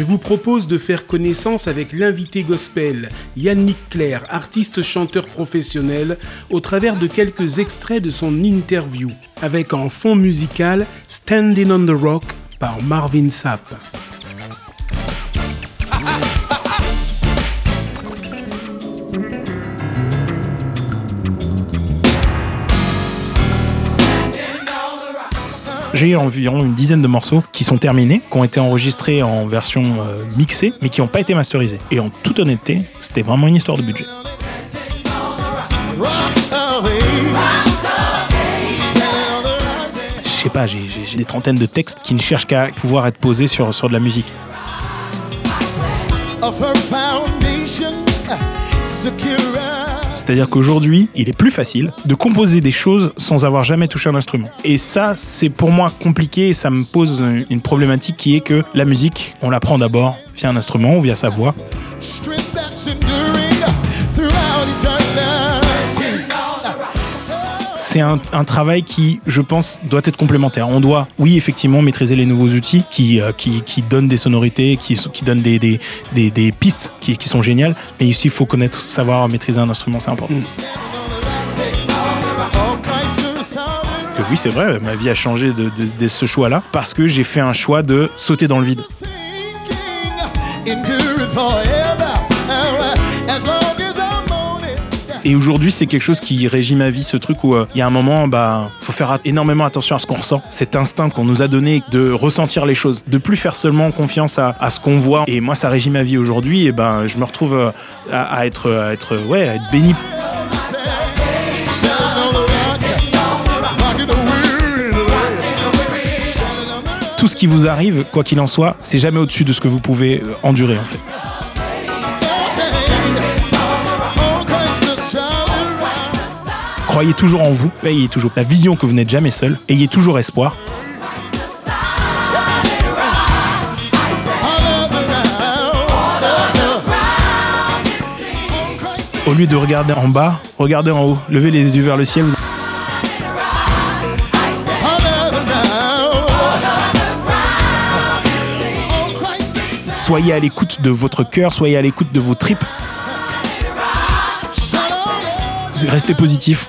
je vous propose de faire connaissance avec l'invité gospel, Yannick Claire, artiste chanteur professionnel, au travers de quelques extraits de son interview, avec en fond musical Standing on the Rock par Marvin Sapp. J'ai environ une dizaine de morceaux qui sont terminés, qui ont été enregistrés en version euh, mixée, mais qui n'ont pas été masterisés. Et en toute honnêteté, c'était vraiment une histoire de budget. Je sais pas, j'ai des trentaines de textes qui ne cherchent qu'à pouvoir être posés sur, sur de la musique. C'est-à-dire qu'aujourd'hui, il est plus facile de composer des choses sans avoir jamais touché un instrument. Et ça, c'est pour moi compliqué et ça me pose une problématique qui est que la musique, on l'apprend d'abord via un instrument ou via sa voix c'est un, travail qui, je pense, doit être complémentaire. On doit, oui, effectivement, maîtriser les nouveaux outils qui, euh, donnent des sonorités, qui, qui donnent des, pistes qui, sont géniales, mais ici, il faut connaître, savoir maîtriser un instrument, c'est important. Mm. oui, c'est vrai, ma vie a changé de ce choix-là parce que j'ai fait un choix de sauter dans le vide. Et aujourd'hui, c'est quelque chose qui régit ma vie, ce truc où euh, il y a un moment, bah, faut faire énormément attention à ce qu'on ressent. Cet instinct qu'on nous a donné de ressentir les choses, de plus faire seulement confiance à, ce qu'on voit. Et moi, ça régit ma vie aujourd'hui. Et ben, je me retrouve euh, à, être, à être, ouais, à être béni. Tout ce qui vous arrive, quoi qu'il en soit, c'est jamais au-dessus de ce que vous pouvez euh, endurer en fait. Croyez toujours en vous, ayez toujours la vision que vous n'êtes jamais seul, ayez toujours espoir. Au lieu de regarder en bas, regardez en haut, levez les yeux vers le ciel. Soyez à l'écoute de votre cœur, soyez à l'écoute de vos tripes. Restez positif.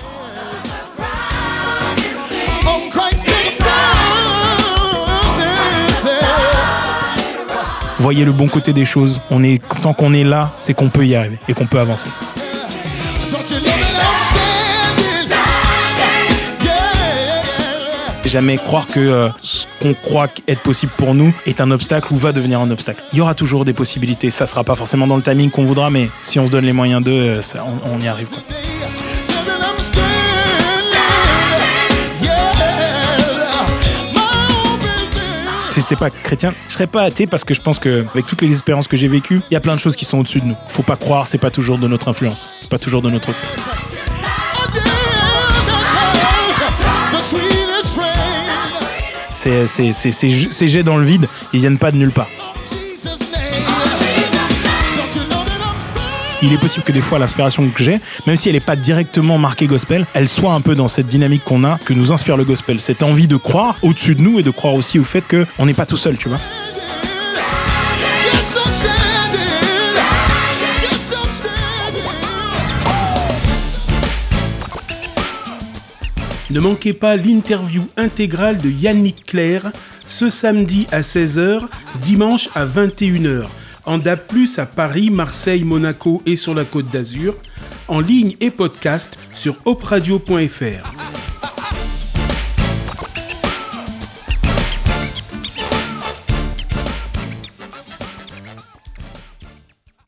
Voyez le bon côté des choses. On est, tant qu'on est là, c'est qu'on peut y arriver et qu'on peut avancer. Jamais croire que euh, ce qu'on croit être possible pour nous est un obstacle ou va devenir un obstacle. Il y aura toujours des possibilités. Ça sera pas forcément dans le timing qu'on voudra, mais si on se donne les moyens d'eux, euh, on, y arrive. Si j'étais pas chrétien, je serais pas athée parce que je pense que avec toutes les expériences que j'ai vécues, il y a plein de choses qui sont au-dessus de nous. Faut pas croire, c'est pas toujours de notre influence, c'est pas toujours de notre fait. Ces jets dans le vide, ils viennent pas de nulle part. Il est possible que des fois l'inspiration que j'ai, même si elle n'est pas directement marquée gospel, elle soit un peu dans cette dynamique qu'on a, que nous inspire le gospel. Cette envie de croire au-dessus de nous et de croire aussi au fait qu'on n'est pas tout seul, tu vois. Ne manquez pas l'interview intégrale de Yannick Claire ce samedi à 16h, dimanche à 21h en DAB+, à Paris, Marseille, Monaco et sur la Côte d'Azur, en ligne et podcast sur opradio.fr.